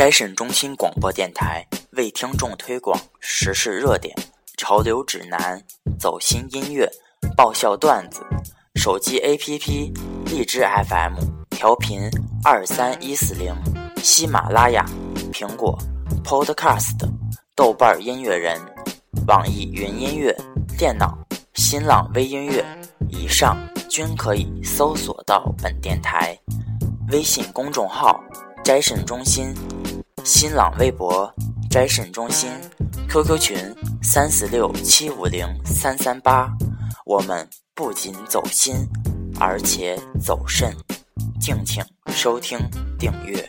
摘审中心广播电台为听众推广时事热点、潮流指南、走心音乐、爆笑段子。手机 APP：荔枝 FM 调频二三一四零，喜马拉雅、苹果 Podcast、豆瓣音乐人、网易云音乐、电脑新浪微音乐，以上均可以搜索到本电台。微信公众号：摘审中心。新浪微博摘肾中心，QQ 群三四六七五零三三八，我们不仅走心，而且走肾，敬请收听订阅。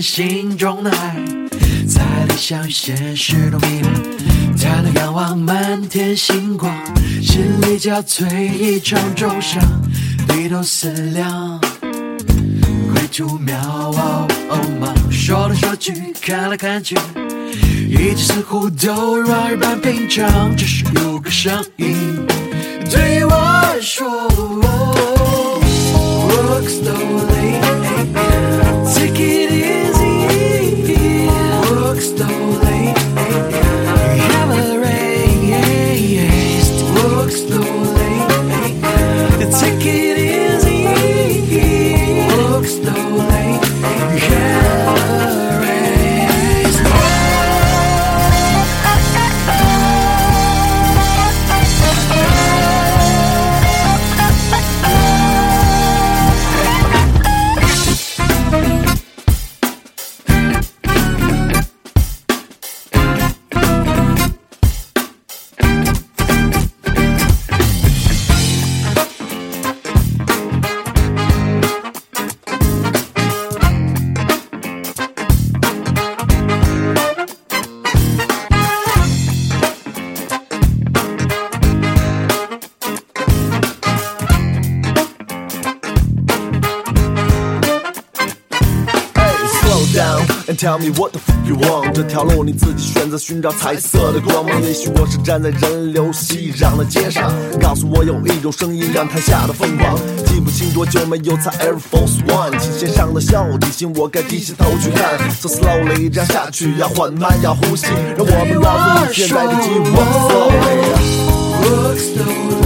心中的爱，在理想与现实中迷茫，抬头仰望满天星光，心里交瘁一场重伤，低头思量。归途渺茫，说来说去，看来看去，一切似乎都如往日般平常。只是有个声音对 drugstore. And Tell me what if you want？这条路你自己选择，寻找彩色的光芒。也许我是站在人流熙攘的街上，告诉我有一种声音让台下的疯狂。记不清多久没有踩 Air Force One，琴弦上的笑提醒我该低下头去看。So slowly，这样下去要缓慢，要呼吸，让我们告诉你现在的寂寞。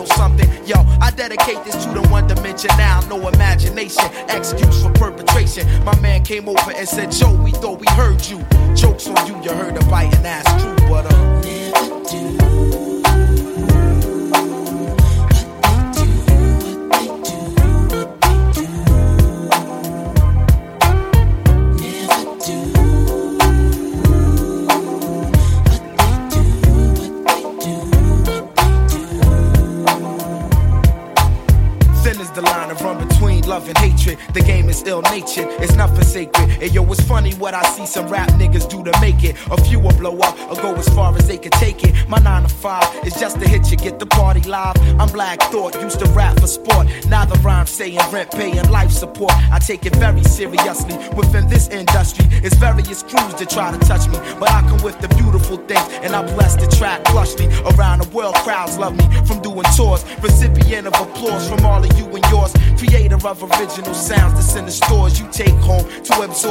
something. Yo, I dedicate this to the one dimension now, no imagination, excuse for perpetration. My man came over and said, Joe, we thought we heard you. Jokes on you, you heard a biting ass true, but uh. Thin nature It's not forsaken. And yo, it's funny what I see some rap niggas do to make it. A few will blow up or go as far as they can take it. My 9 to 5 is just to hit you, get the party live. I'm Black Thought, used to rap for sport. Now the rhyme saying rent, paying life support. I take it very seriously. Within this industry, it's various crews that try to touch me. But I come with the beautiful things, and I bless the track plushly. Around the world, crowds love me from doing tours. Recipient of applause from all of you and yours. Creator of original sounds that's in the stores you take home to absorb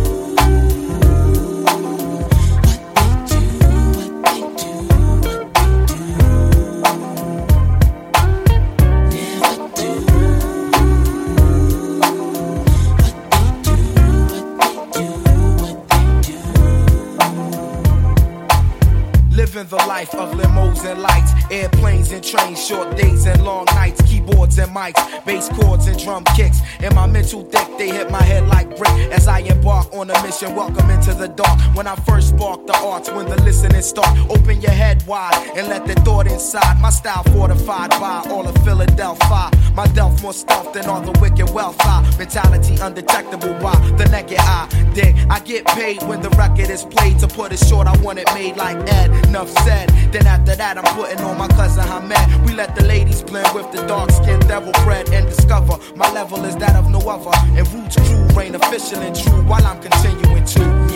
Living the life of limos and lights, airplanes and trains, short days and long nights, keyboards and mics, bass chords and drum kicks. In my mental deck, they hit my head like brick as I embark on a mission. Welcome into the dark. When I first spark the arts, when the listening start, open your head wide and let the thought inside. My style fortified by all of Philadelphia. My delf more stealth than all the wicked wealth. I mentality undetectable by the naked eye. Then I get paid when the record is played. To put it short, I want it made like Ed. Enough said. Then after that, I'm putting on my cousin Hamed. We let the ladies blend with the dark skinned devil bread and discover my level is that of no other. And Roots crew reign official and true while I'm continuing to.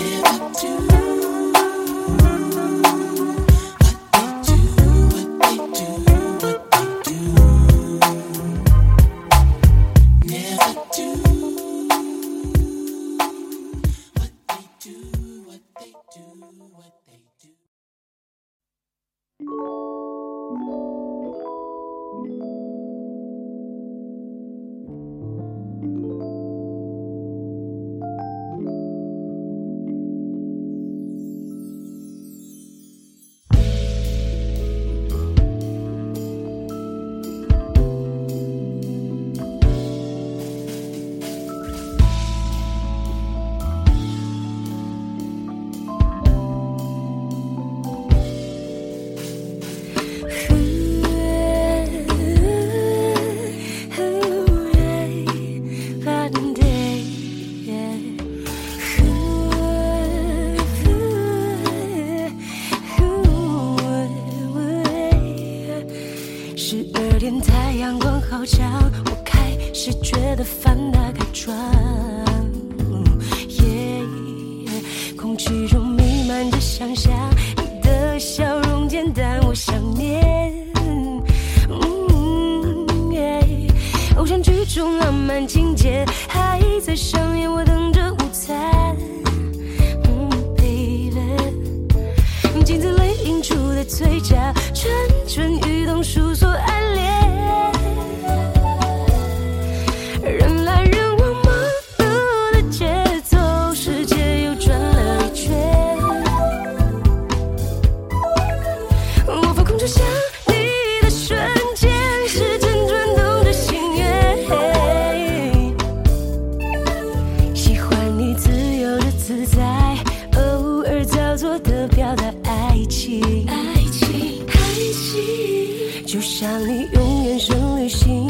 做的表达爱情，爱情，爱情，就像你用眼神旅行，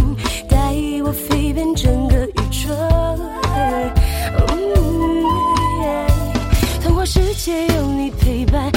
带我飞遍整个宇宙。童话世界有你陪伴。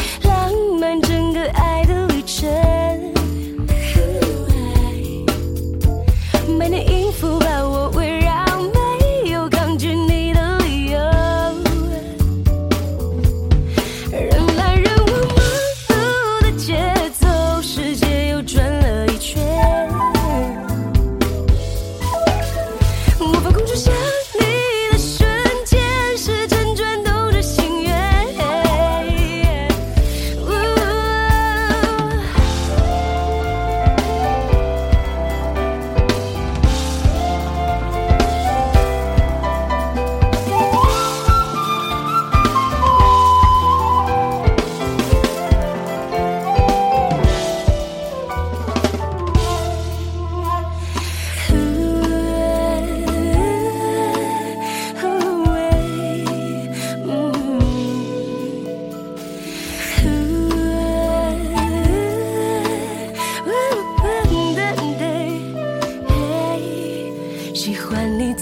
喜欢你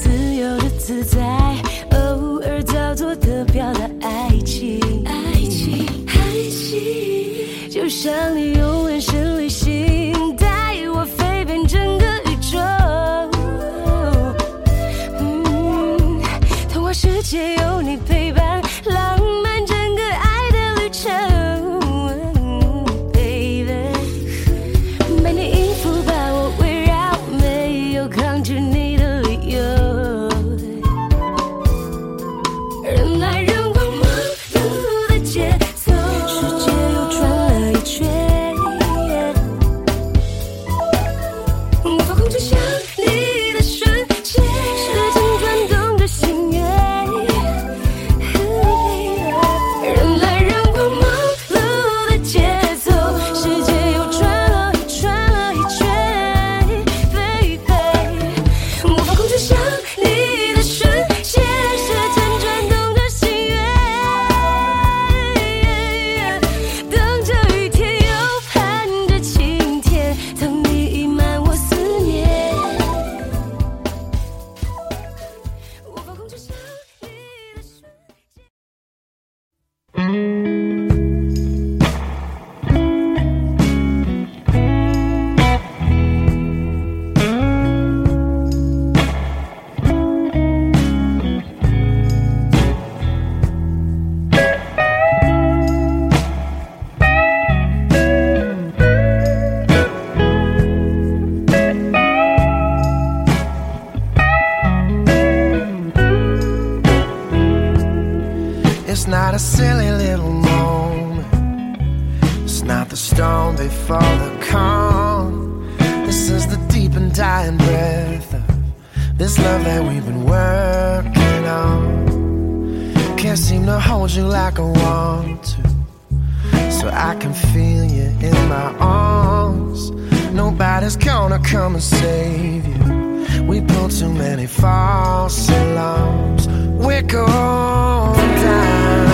can't seem to hold you like I want to. So I can feel you in my arms. Nobody's gonna come and save you. We pulled too many false alarms. We're going down,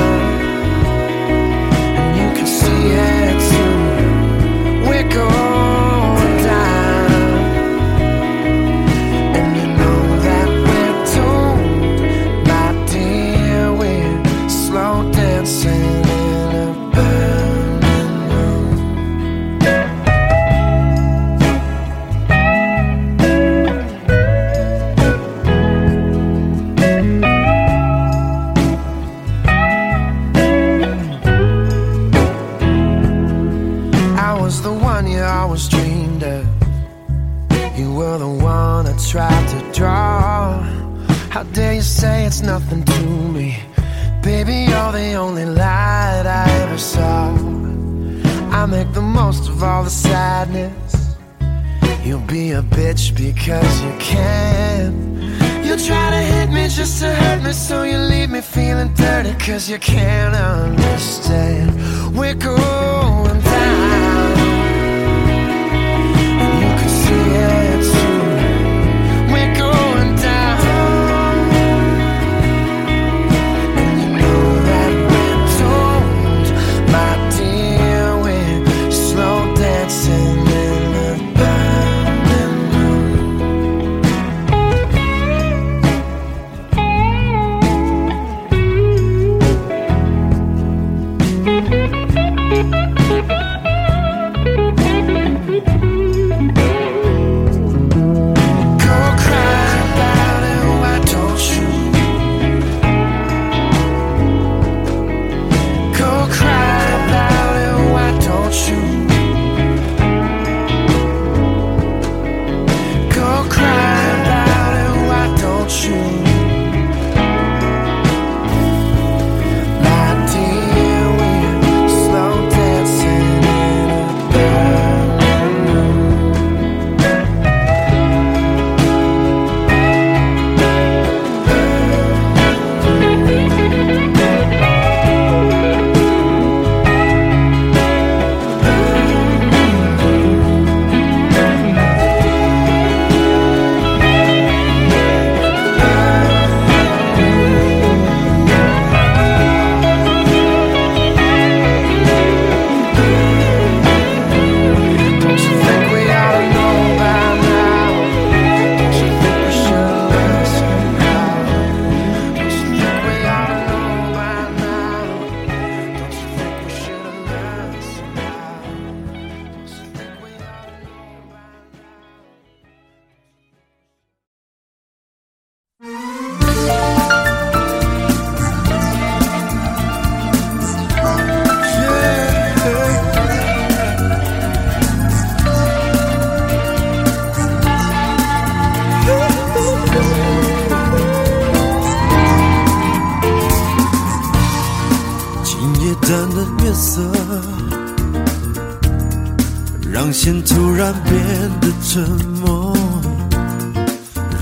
and you can see it. Cause you can't，yeah 角色，让心突然变得沉默。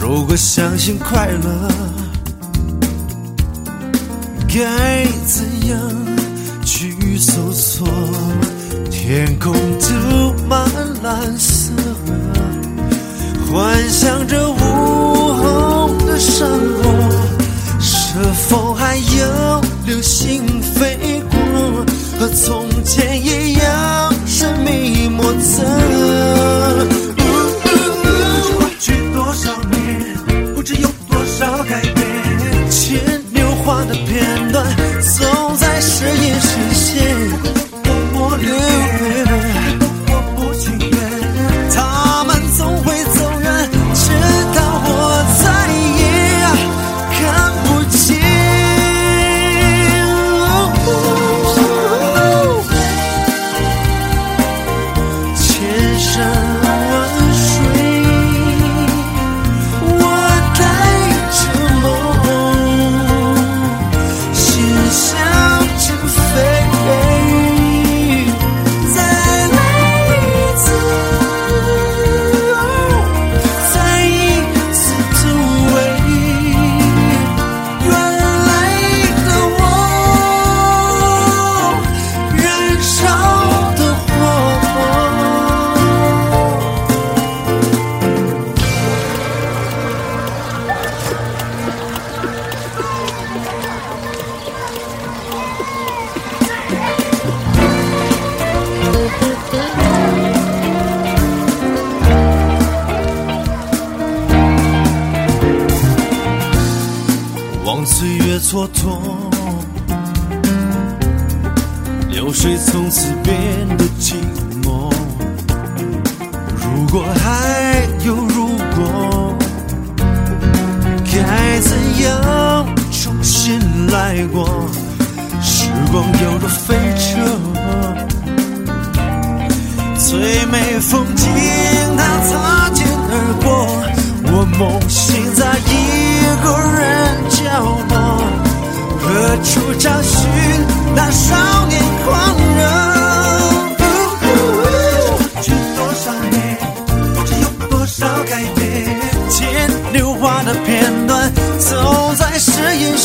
如果相信快乐，该怎样去搜索？天空涂满蓝色，幻想着午后的山坡，是否还有流星飞过？和从前一样神秘莫测。流水从此变得寂寞。如果还有如果，该怎样重新来过？时光犹如飞车，最美风景它擦肩而过。我梦醒在一个人角落，何处找寻那少年狂热？过去多少年，不知有多少改变，牵牛花的片段，走在时隐